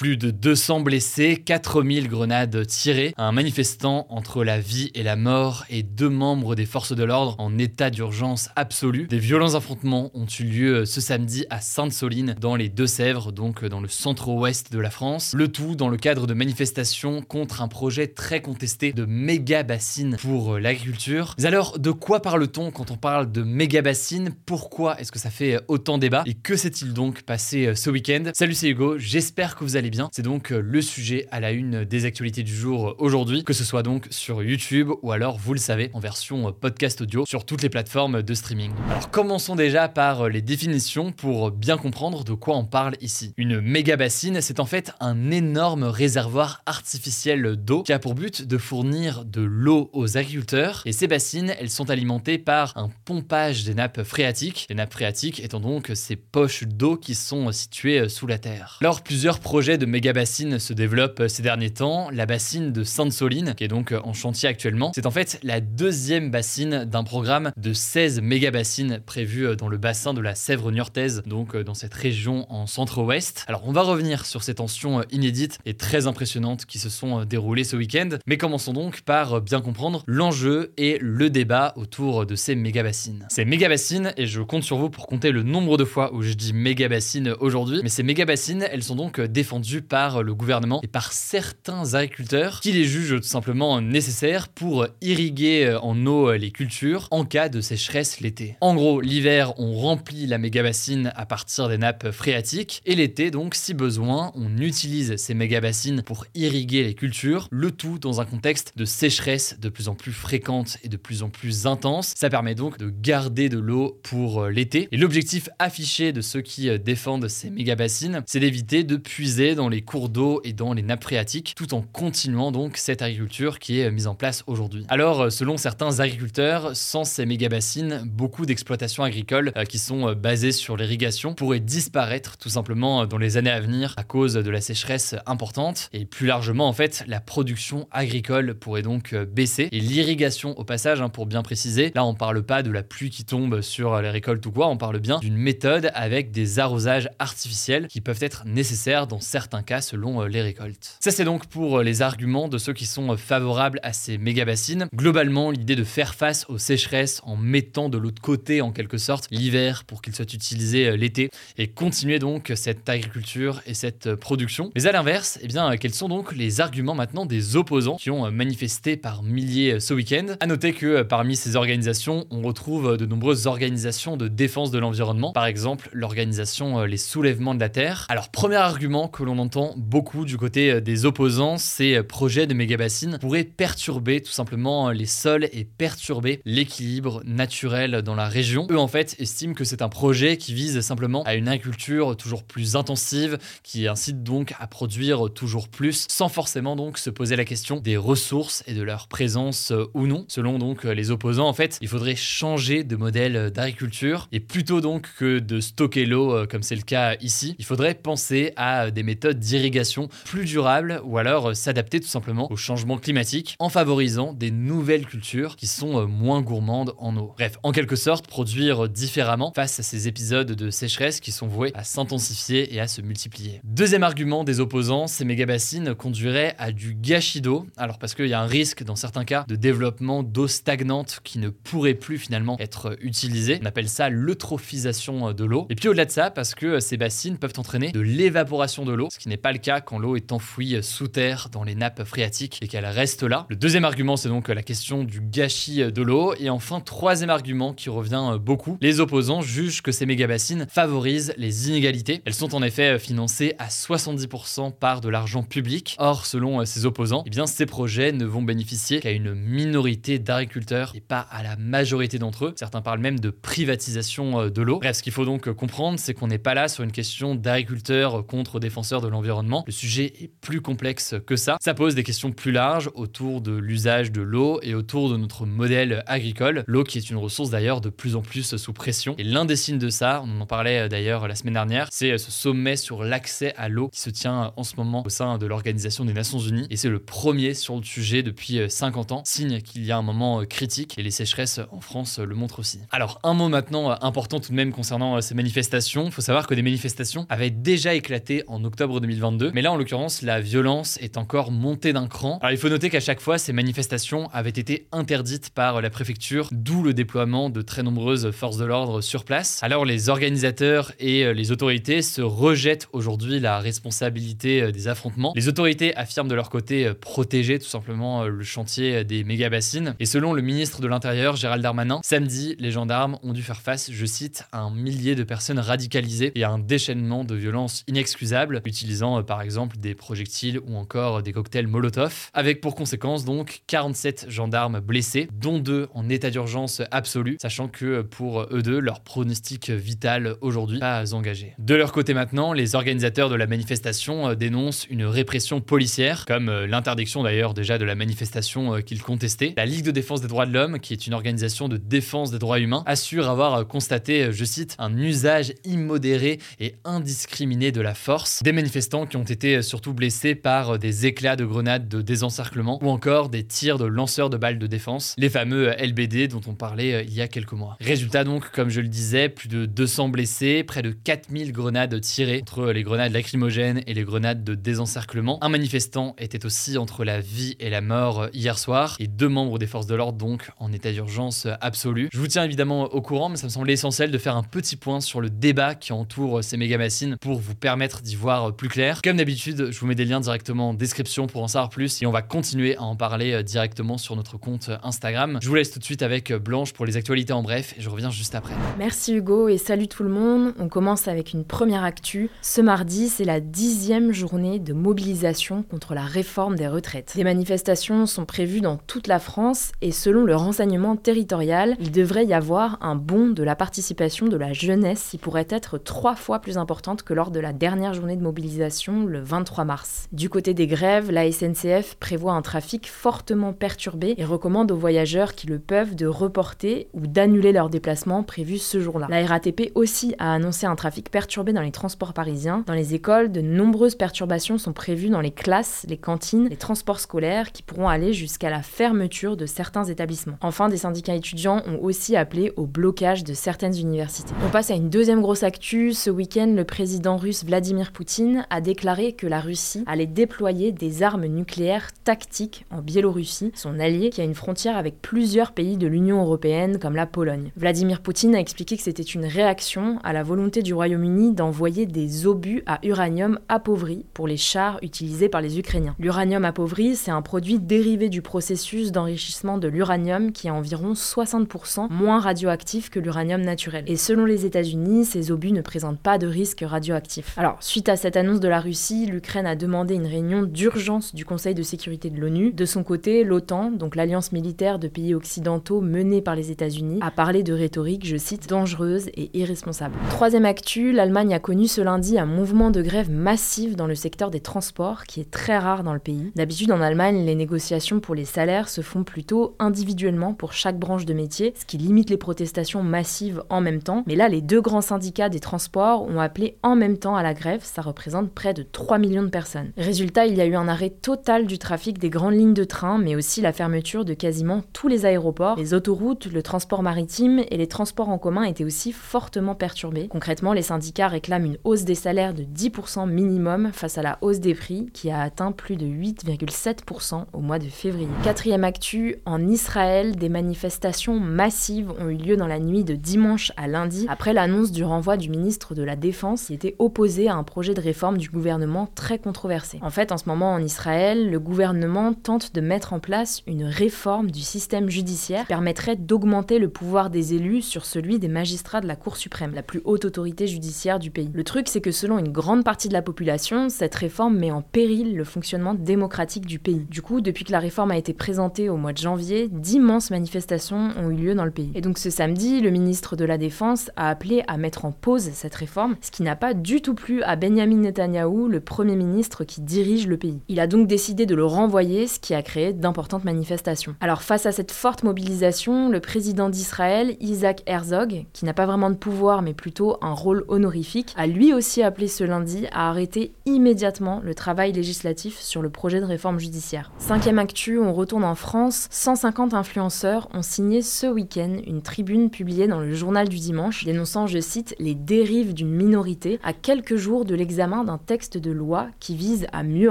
Plus de 200 blessés, 4000 grenades tirées, un manifestant entre la vie et la mort et deux membres des forces de l'ordre en état d'urgence absolue. Des violents affrontements ont eu lieu ce samedi à Sainte-Soline dans les Deux-Sèvres, donc dans le centre-ouest de la France. Le tout dans le cadre de manifestations contre un projet très contesté de méga bassines pour l'agriculture. Mais alors, de quoi parle-t-on quand on parle de méga bassines Pourquoi est-ce que ça fait autant débat? Et que s'est-il donc passé ce week-end? Salut, c'est Hugo, j'espère que vous allez C'est donc euh, le sujet à la une des actualités du jour euh, aujourd'hui, que ce soit donc sur YouTube ou alors, vous le savez, en version euh, podcast audio sur toutes les plateformes de streaming. Alors commençons déjà par les définitions pour bien comprendre de quoi on parle ici. Une méga bassine, c'est en fait un énorme réservoir artificiel d'eau qui a pour but de fournir de l'eau aux agriculteurs et ces bassines, elles sont alimentées par un pompage des nappes phréatiques, les nappes phréatiques étant donc ces poches d'eau qui sont situées sous la terre. Alors plusieurs projets de méga bassines se développent ces derniers temps. La bassine de Sainte-Soline, qui est donc en chantier actuellement, c'est en fait la deuxième bassine d'un programme de 16 méga bassines prévues dans le bassin de la Sèvre niortaise, donc dans cette région en centre-ouest. Alors on va revenir sur ces tensions inédites et très impressionnantes qui se sont déroulées ce week-end, mais commençons donc par bien comprendre l'enjeu et le débat autour de ces méga bassines. Ces méga bassines, et je compte sur vous pour compter le nombre de fois où je dis méga bassines aujourd'hui, mais ces méga bassines, elles sont donc défendues par le gouvernement et par certains agriculteurs qui les jugent tout simplement nécessaires pour irriguer en eau les cultures en cas de sécheresse l'été. En gros, l'hiver, on remplit la méga bassine à partir des nappes phréatiques et l'été, donc, si besoin, on utilise ces méga bassines pour irriguer les cultures, le tout dans un contexte de sécheresse de plus en plus fréquente et de plus en plus intense. Ça permet donc de garder de l'eau pour l'été. Et l'objectif affiché de ceux qui défendent ces méga bassines, c'est d'éviter de puiser dans les cours d'eau et dans les nappes phréatiques, tout en continuant donc cette agriculture qui est mise en place aujourd'hui. Alors, selon certains agriculteurs, sans ces méga bassines, beaucoup d'exploitations agricoles euh, qui sont euh, basées sur l'irrigation pourraient disparaître tout simplement dans les années à venir à cause de la sécheresse importante et plus largement en fait la production agricole pourrait donc euh, baisser et l'irrigation au passage hein, pour bien préciser là on parle pas de la pluie qui tombe sur les récoltes ou quoi on parle bien d'une méthode avec des arrosages artificiels qui peuvent être nécessaires dans certains cas selon les récoltes. Ça c'est donc pour les arguments de ceux qui sont favorables à ces méga bassines. Globalement, l'idée de faire face aux sécheresses en mettant de l'autre côté en quelque sorte l'hiver pour qu'il soit utilisé l'été et continuer donc cette agriculture et cette production. Mais à l'inverse, eh bien quels sont donc les arguments maintenant des opposants qui ont manifesté par milliers ce week-end? À noter que parmi ces organisations, on retrouve de nombreuses organisations de défense de l'environnement, par exemple l'organisation Les Soulèvements de la Terre. Alors premier argument que l'on entend beaucoup du côté euh, des opposants, ces euh, projets de méga-bassines pourraient perturber tout simplement euh, les sols et perturber l'équilibre naturel dans la région. Eux, en fait, estiment que c'est un projet qui vise simplement à une agriculture toujours plus intensive, qui incite donc à produire toujours plus, sans forcément donc se poser la question des ressources et de leur présence ou non. Selon donc les opposants, en fait, il faudrait changer de modèle d'agriculture et plutôt donc que de stocker l'eau comme c'est le cas ici, il faudrait penser à des méthodes d'irrigation plus durables ou alors euh, s'adapter tout simplement au changement climatique en favorisant des nouvelles cultures qui sont euh, moins gourmandes en eau. Bref, en quelque sorte, produire différemment face à ces épisodes de sécheresse qui sont voués à s'intensifier et à se multiplier. Deuxième argument des opposants, ces méga-bassines conduiraient à du gâchis d'eau. Alors parce qu'il y a un risque dans certains cas de développement d'eau stagnante qui ne pourrait plus finalement être utilisée. On appelle ça l'eutrophisation de l'eau. Et puis au-delà de ça, parce que ces bassines peuvent entraîner de l'évaporation de l'eau ce qui n'est pas le cas quand l'eau est enfouie sous terre dans les nappes phréatiques et qu'elle reste là. Le deuxième argument, c'est donc la question du gâchis de l'eau. Et enfin, troisième argument qui revient beaucoup, les opposants jugent que ces méga-bassines favorisent les inégalités. Elles sont en effet financées à 70% par de l'argent public. Or, selon ces opposants, eh bien, ces projets ne vont bénéficier qu'à une minorité d'agriculteurs et pas à la majorité d'entre eux. Certains parlent même de privatisation de l'eau. Bref, ce qu'il faut donc comprendre, c'est qu'on n'est pas là sur une question d'agriculteurs contre défenseurs de l'environnement. Le sujet est plus complexe que ça. Ça pose des questions plus larges autour de l'usage de l'eau et autour de notre modèle agricole. L'eau qui est une ressource d'ailleurs de plus en plus sous pression. Et l'un des signes de ça, on en parlait d'ailleurs la semaine dernière, c'est ce sommet sur l'accès à l'eau qui se tient en ce moment au sein de l'Organisation des Nations Unies. Et c'est le premier sur le sujet depuis 50 ans, signe qu'il y a un moment critique et les sécheresses en France le montrent aussi. Alors un mot maintenant important tout de même concernant ces manifestations. Il faut savoir que des manifestations avaient déjà éclaté en octobre 2022, mais là en l'occurrence la violence est encore montée d'un cran. Alors il faut noter qu'à chaque fois ces manifestations avaient été interdites par la préfecture, d'où le déploiement de très nombreuses forces de l'ordre sur place. Alors les organisateurs et les autorités se rejettent aujourd'hui la responsabilité des affrontements. Les autorités affirment de leur côté protéger tout simplement le chantier des méga-bassines. Et selon le ministre de l'Intérieur, Gérald Darmanin, samedi, les gendarmes ont dû faire face, je cite, à un millier de personnes radicalisées et à un déchaînement de violence inexcusable, utilisant euh, par exemple des projectiles ou encore des cocktails Molotov, avec pour conséquence donc 47 gendarmes blessés, dont deux en état d'urgence absolue, sachant que pour eux deux, leur pronostic vital aujourd'hui pas engagé. De leur côté maintenant, les organisateurs de la manifestation euh, dénoncent une répression policière, comme euh, l'interdiction d'ailleurs déjà de la manifestation qu'ils contestaient. La Ligue de défense des droits de l'homme, qui est une organisation de défense des droits humains, assure avoir constaté, je cite, un usage immodéré et indiscriminé de la force. Manifestants qui ont été surtout blessés par des éclats de grenades de désencerclement ou encore des tirs de lanceurs de balles de défense, les fameux LBD dont on parlait euh, il y a quelques mois. Résultat donc, comme je le disais, plus de 200 blessés, près de 4000 grenades tirées entre les grenades lacrymogènes et les grenades de désencerclement. Un manifestant était aussi entre la vie et la mort euh, hier soir et deux membres des forces de l'ordre donc en état d'urgence absolue. Je vous tiens évidemment au courant, mais ça me semblait essentiel de faire un petit point sur le débat qui entoure ces méga bassines pour vous permettre d'y voir plus clair. Comme d'habitude, je vous mets des liens directement en description pour en savoir plus et on va continuer à en parler euh, directement sur notre compte Instagram. Je vous laisse tout de suite avec Blanche pour les actualités en bref et je reviens juste après. Merci Hugo et salut tout le monde. On commence avec une première actu. Ce mardi, c'est la dixième journée de mobilisation contre la réforme des retraites. Des manifestations sont prévues dans toute la France et selon le renseignement territorial, il devrait y avoir un bond de la participation de la jeunesse qui pourrait être trois fois plus importante que lors de la dernière journée de mobilisation le 23 mars. Du côté des grèves, la SNCF prévoit un trafic fortement perturbé et recommande aux voyageurs qui le peuvent de reporter ou d'annuler leurs déplacements prévus ce jour-là. La RATP aussi a annoncé un trafic perturbé dans les transports parisiens. Dans les écoles, de nombreuses perturbations sont prévues dans les classes, les cantines, les transports scolaires qui pourront aller jusqu'à la fermeture de certains établissements. Enfin, des syndicats étudiants ont aussi appelé au blocage de certaines universités. On passe à une deuxième grosse actu. Ce week-end, le président russe Vladimir Poutine a déclaré que la Russie allait déployer des armes nucléaires tactiques en Biélorussie, son allié qui a une frontière avec plusieurs pays de l'Union européenne comme la Pologne. Vladimir Poutine a expliqué que c'était une réaction à la volonté du Royaume-Uni d'envoyer des obus à uranium appauvri pour les chars utilisés par les Ukrainiens. L'uranium appauvri, c'est un produit dérivé du processus d'enrichissement de l'uranium qui est environ 60% moins radioactif que l'uranium naturel. Et selon les États-Unis, ces obus ne présentent pas de risque radioactif. Alors, suite à cette annonce de la Russie, l'Ukraine a demandé une réunion d'urgence du Conseil de sécurité de l'ONU. De son côté, l'OTAN, donc l'alliance militaire de pays occidentaux menée par les États-Unis, a parlé de rhétorique, je cite, dangereuse et irresponsable. Troisième actu, l'Allemagne a connu ce lundi un mouvement de grève massif dans le secteur des transports qui est très rare dans le pays. D'habitude, en Allemagne, les négociations pour les salaires se font plutôt individuellement pour chaque branche de métier, ce qui limite les protestations massives en même temps. Mais là, les deux grands syndicats des transports ont appelé en même temps à la grève, ça représente près de 3 millions de personnes. Résultat, il y a eu un arrêt total du trafic des grandes lignes de train, mais aussi la fermeture de quasiment tous les aéroports. Les autoroutes, le transport maritime et les transports en commun étaient aussi fortement perturbés. Concrètement, les syndicats réclament une hausse des salaires de 10% minimum face à la hausse des prix qui a atteint plus de 8,7% au mois de février. Quatrième actu, en Israël, des manifestations massives ont eu lieu dans la nuit de dimanche à lundi après l'annonce du renvoi du ministre de la Défense qui était opposé à un projet de réforme du gouvernement très controversée. En fait, en ce moment en Israël, le gouvernement tente de mettre en place une réforme du système judiciaire qui permettrait d'augmenter le pouvoir des élus sur celui des magistrats de la Cour suprême, la plus haute autorité judiciaire du pays. Le truc, c'est que selon une grande partie de la population, cette réforme met en péril le fonctionnement démocratique du pays. Du coup, depuis que la réforme a été présentée au mois de janvier, d'immenses manifestations ont eu lieu dans le pays. Et donc ce samedi, le ministre de la Défense a appelé à mettre en pause cette réforme, ce qui n'a pas du tout plu à Benjamin Netanyahou, le Premier ministre qui dirige le pays. Il a donc décidé de le renvoyer, ce qui a créé d'importantes manifestations. Alors face à cette forte mobilisation, le président d'Israël, Isaac Herzog, qui n'a pas vraiment de pouvoir mais plutôt un rôle honorifique, a lui aussi appelé ce lundi à arrêter immédiatement le travail législatif sur le projet de réforme judiciaire. Cinquième actu, on retourne en France. 150 influenceurs ont signé ce week-end une tribune publiée dans le journal du dimanche dénonçant, je cite, les dérives d'une minorité à quelques jours de l'examen d'un texte de loi qui vise à mieux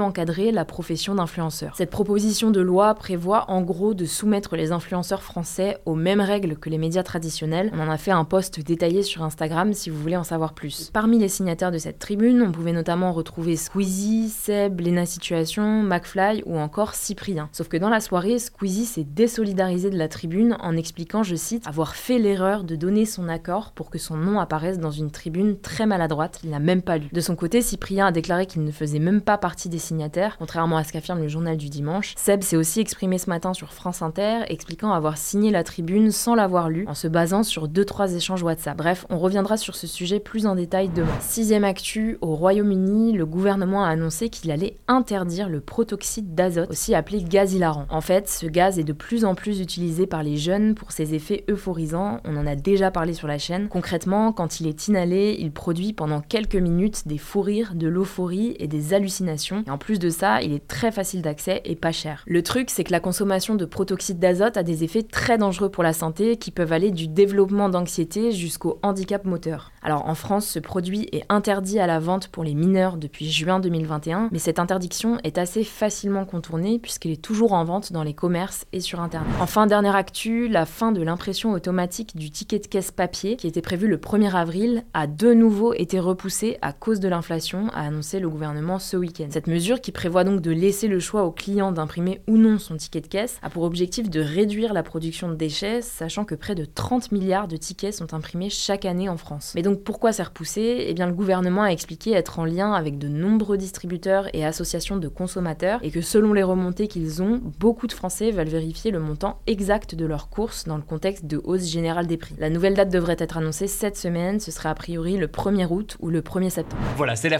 encadrer la profession d'influenceur. Cette proposition de loi prévoit en gros de soumettre les influenceurs français aux mêmes règles que les médias traditionnels. On en a fait un post détaillé sur Instagram si vous voulez en savoir plus. Parmi les signataires de cette tribune, on pouvait notamment retrouver Squeezie, Seb, Lena Situation, McFly ou encore Cyprien. Sauf que dans la soirée, Squeezie s'est désolidarisé de la tribune en expliquant, je cite, avoir fait l'erreur de donner son accord pour que son nom apparaisse dans une tribune très maladroite qu'il n'a même pas lu. De son côté, Cyprien a déclaré qu'il ne faisait même pas partie des signataires, contrairement à ce qu'affirme le journal du dimanche. Seb s'est aussi exprimé ce matin sur France Inter, expliquant avoir signé la tribune sans l'avoir lu, en se basant sur 2-3 échanges WhatsApp. Bref, on reviendra sur ce sujet plus en détail demain. Sixième actu, au Royaume-Uni, le gouvernement a annoncé qu'il allait interdire le protoxyde d'azote, aussi appelé gaz hilarant. En fait, ce gaz est de plus en plus utilisé par les jeunes pour ses effets euphorisants, on en a déjà parlé sur la chaîne. Concrètement, quand il est inhalé, il produit pendant quelques minutes des fous de l'euphorie et des hallucinations. Et en plus de ça, il est très facile d'accès et pas cher. Le truc, c'est que la consommation de protoxyde d'azote a des effets très dangereux pour la santé qui peuvent aller du développement d'anxiété jusqu'au handicap moteur. Alors en France, ce produit est interdit à la vente pour les mineurs depuis juin 2021, mais cette interdiction est assez facilement contournée puisqu'elle est toujours en vente dans les commerces et sur internet. Enfin, dernière actu, la fin de l'impression automatique du ticket de caisse papier qui était prévu le 1er avril a de nouveau été repoussée à cause de l'inflation, a annoncé le gouvernement ce week-end. Cette mesure qui prévoit donc de laisser le choix au client d'imprimer ou non son ticket de caisse a pour objectif de réduire la production de déchets, sachant que près de 30 milliards de tickets sont imprimés chaque année en France. Mais donc pourquoi c'est repoussé? Eh bien le gouvernement a expliqué être en lien avec de nombreux distributeurs et associations de consommateurs et que selon les remontées qu'ils ont, beaucoup de Français veulent vérifier le montant exact de leurs courses dans le contexte de hausse générale des prix. La nouvelle date devrait être annoncée cette semaine, ce sera a priori le 1er août ou le 1er septembre. Voilà, c'est la